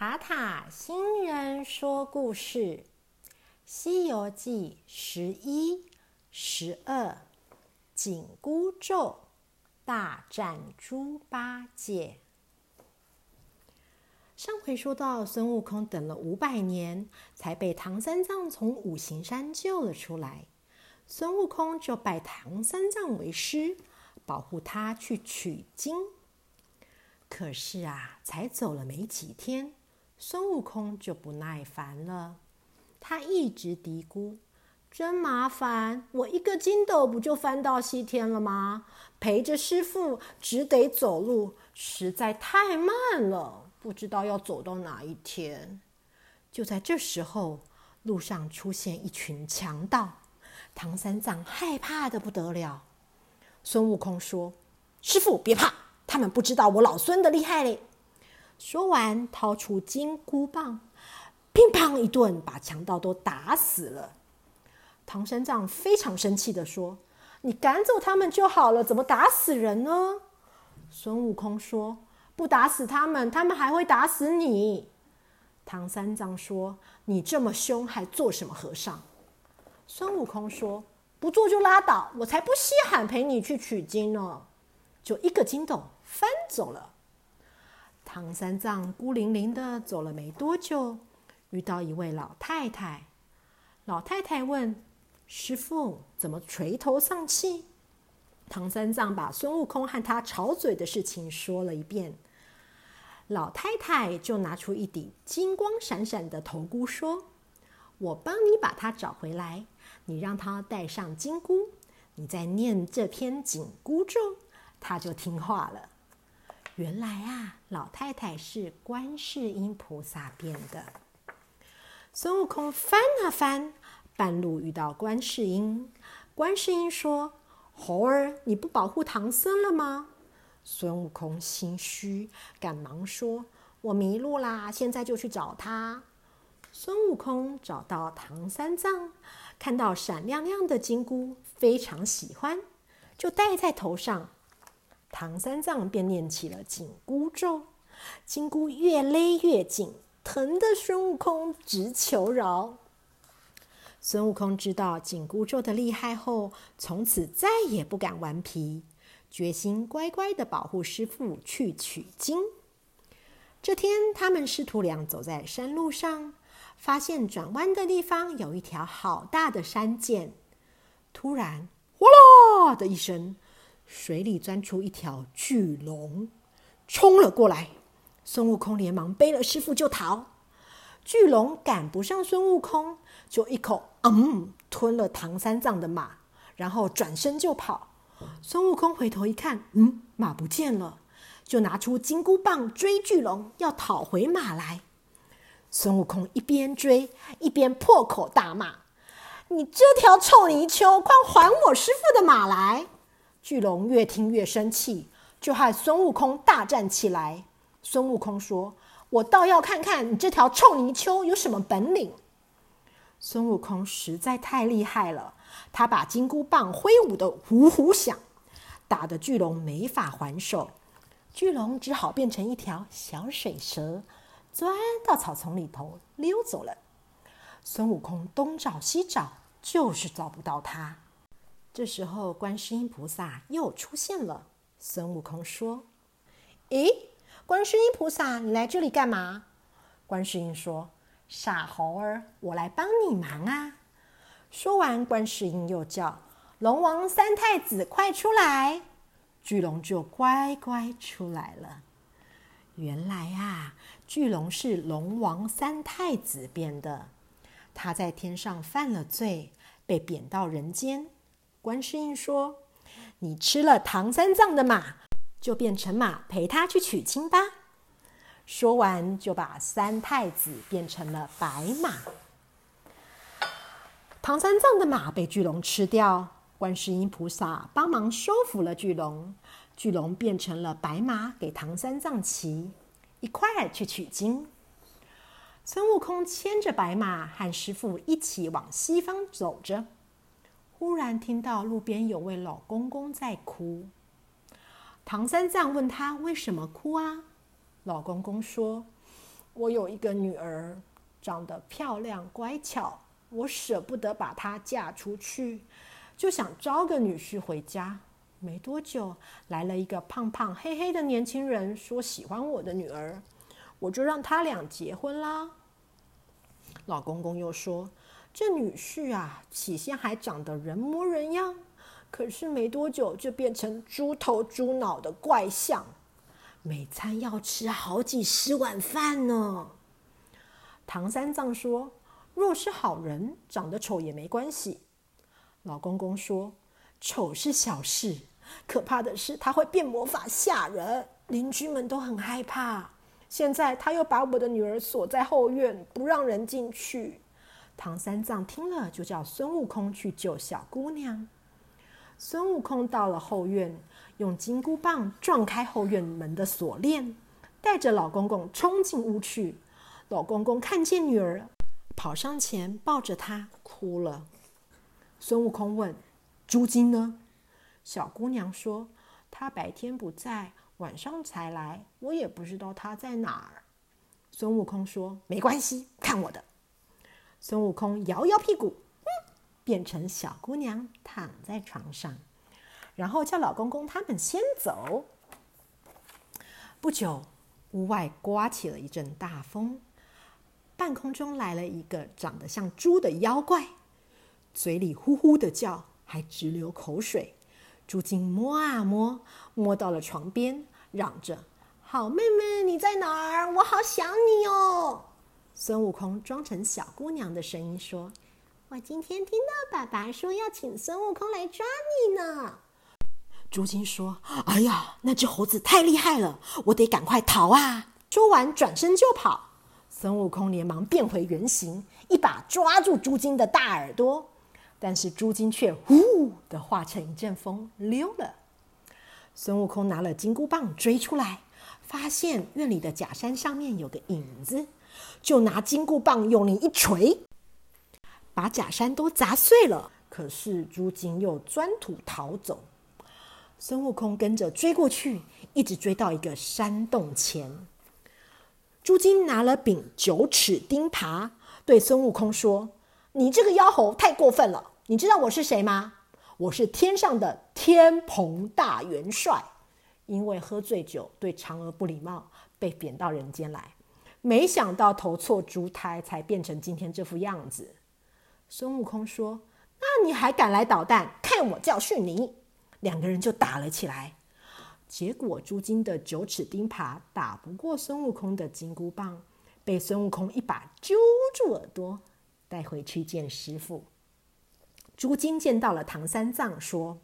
塔塔新人说故事，《西游记》十一、十二，紧箍咒大战猪八戒。上回说到，孙悟空等了五百年，才被唐三藏从五行山救了出来。孙悟空就拜唐三藏为师，保护他去取经。可是啊，才走了没几天。孙悟空就不耐烦了，他一直嘀咕：“真麻烦，我一个筋斗不就翻到西天了吗？陪着师傅只得走路，实在太慢了，不知道要走到哪一天。”就在这时候，路上出现一群强盗，唐三藏害怕的不得了。孙悟空说：“师傅别怕，他们不知道我老孙的厉害嘞。”说完，掏出金箍棒，乒乓一顿，把强盗都打死了。唐三藏非常生气的说：“你赶走他们就好了，怎么打死人呢？”孙悟空说：“不打死他们，他们还会打死你。”唐三藏说：“你这么凶，还做什么和尚？”孙悟空说：“不做就拉倒，我才不稀罕陪你去取经呢。”就一个筋斗翻走了。唐三藏孤零零的走了没多久，遇到一位老太太。老太太问：“师傅，怎么垂头丧气？”唐三藏把孙悟空和他吵嘴的事情说了一遍。老太太就拿出一顶金光闪闪的头箍，说：“我帮你把它找回来，你让他戴上金箍，你再念这篇紧箍咒，他就听话了。”原来啊，老太太是观世音菩萨变的。孙悟空翻啊翻，半路遇到观世音。观世音说：“猴儿，你不保护唐僧了吗？”孙悟空心虚，赶忙说：“我迷路啦，现在就去找他。”孙悟空找到唐三藏，看到闪亮亮的金箍，非常喜欢，就戴在头上。唐三藏便念起了紧箍咒，金箍越勒越紧，疼得孙悟空直求饶。孙悟空知道紧箍咒的厉害后，从此再也不敢顽皮，决心乖乖的保护师傅去取经。这天，他们师徒俩走在山路上，发现转弯的地方有一条好大的山涧。突然，哗啦的一声。水里钻出一条巨龙，冲了过来。孙悟空连忙背了师傅就逃。巨龙赶不上孙悟空，就一口嗯吞了唐三藏的马，然后转身就跑。孙悟空回头一看，嗯，马不见了，就拿出金箍棒追巨龙，要讨回马来。孙悟空一边追一边破口大骂：“你这条臭泥鳅，快还我师傅的马来！”巨龙越听越生气，就和孙悟空大战起来。孙悟空说：“我倒要看看你这条臭泥鳅有什么本领。”孙悟空实在太厉害了，他把金箍棒挥舞的呼呼响，打得巨龙没法还手。巨龙只好变成一条小水蛇，钻到草丛里头溜走了。孙悟空东找西找，就是找不到他。这时候，观世音菩萨又出现了。孙悟空说：“诶，观世音菩萨，你来这里干嘛？”观世音说：“傻猴儿，我来帮你忙啊！”说完，观世音又叫：“龙王三太子，快出来！”巨龙就乖乖出来了。原来啊，巨龙是龙王三太子变的。他在天上犯了罪，被贬到人间。观世音说：“你吃了唐三藏的马，就变成马陪他去取经吧。”说完，就把三太子变成了白马。唐三藏的马被巨龙吃掉，观世音菩萨帮忙收服了巨龙，巨龙变成了白马，给唐三藏骑，一块儿去取经。孙悟空牵着白马，和师傅一起往西方走着。忽然听到路边有位老公公在哭，唐三藏问他为什么哭啊？老公公说：“我有一个女儿，长得漂亮乖巧，我舍不得把她嫁出去，就想招个女婿回家。没多久，来了一个胖胖黑黑的年轻人，说喜欢我的女儿，我就让他俩结婚啦。老公公又说，这女婿啊，起先还长得人模人样，可是没多久就变成猪头猪脑的怪相。每餐要吃好几十碗饭呢。唐三藏说：“若是好人，长得丑也没关系。”老公公说：“丑是小事，可怕的是他会变魔法吓人，邻居们都很害怕。现在他又把我的女儿锁在后院，不让人进去。”唐三藏听了，就叫孙悟空去救小姑娘。孙悟空到了后院。用金箍棒撞开后院门的锁链，带着老公公冲进屋去。老公公看见女儿，跑上前抱着她哭了。孙悟空问：“朱金呢？”小姑娘说：“她白天不在，晚上才来，我也不知道她在哪儿。”孙悟空说：“没关系，看我的。”孙悟空摇摇屁股，变成小姑娘躺在床上。然后叫老公公他们先走。不久，屋外刮起了一阵大风，半空中来了一个长得像猪的妖怪，嘴里呼呼的叫，还直流口水。朱金摸啊摸，摸到了床边，嚷着：“好妹妹，你在哪儿？我好想你哦！”孙悟空装成小姑娘的声音说：“我今天听到爸爸说要请孙悟空来抓你呢。”朱金说：“哎呀，那只猴子太厉害了，我得赶快逃啊！”说完，转身就跑。孙悟空连忙变回原形，一把抓住朱金的大耳朵，但是朱金却呼的化成一阵风溜了。孙悟空拿了金箍棒追出来，发现院里的假山上面有个影子，就拿金箍棒用力一锤，把假山都砸碎了。可是朱金又钻土逃走。孙悟空跟着追过去，一直追到一个山洞前。朱金拿了柄九齿钉耙，对孙悟空说：“你这个妖猴太过分了！你知道我是谁吗？我是天上的天蓬大元帅，因为喝醉酒对嫦娥不礼貌，被贬到人间来。没想到投错猪胎，才变成今天这副样子。”孙悟空说：“那你还敢来捣蛋？看我教训你！”两个人就打了起来，结果朱金的九齿钉耙打不过孙悟空的金箍棒，被孙悟空一把揪住耳朵，带回去见师傅。朱金见到了唐三藏，说：“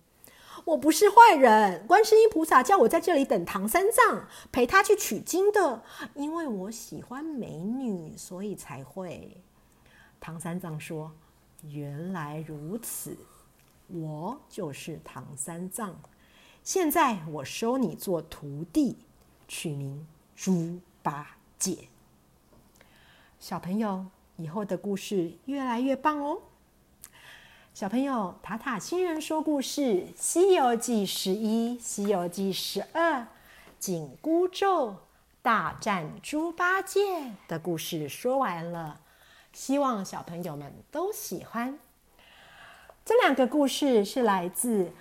我不是坏人，观世音菩萨叫我在这里等唐三藏，陪他去取经的，因为我喜欢美女，所以才会。”唐三藏说：“原来如此。”我就是唐三藏，现在我收你做徒弟，取名猪八戒。小朋友，以后的故事越来越棒哦！小朋友，塔塔新人说故事《西游记》十一、《西游记》十二，紧箍咒大战猪八戒的故事说完了，希望小朋友们都喜欢。这两个故事是来自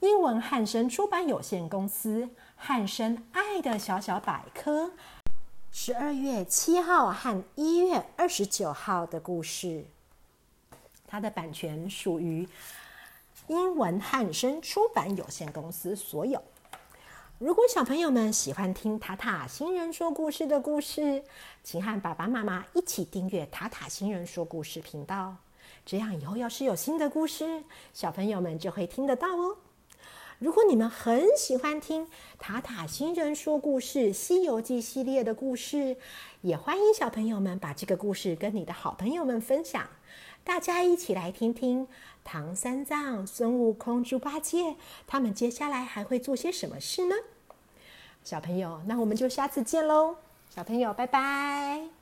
英文汉声出版有限公司《汉声爱的小小百科》十二月七号和一月二十九号的故事。它的版权属于英文汉声出版有限公司所有。如果小朋友们喜欢听塔塔新人说故事的故事，请和爸爸妈妈一起订阅塔塔新人说故事频道。这样以后要是有新的故事，小朋友们就会听得到哦。如果你们很喜欢听塔塔星人说故事《西游记》系列的故事，也欢迎小朋友们把这个故事跟你的好朋友们分享，大家一起来听听唐三藏、孙悟空、猪八戒他们接下来还会做些什么事呢？小朋友，那我们就下次见喽！小朋友，拜拜。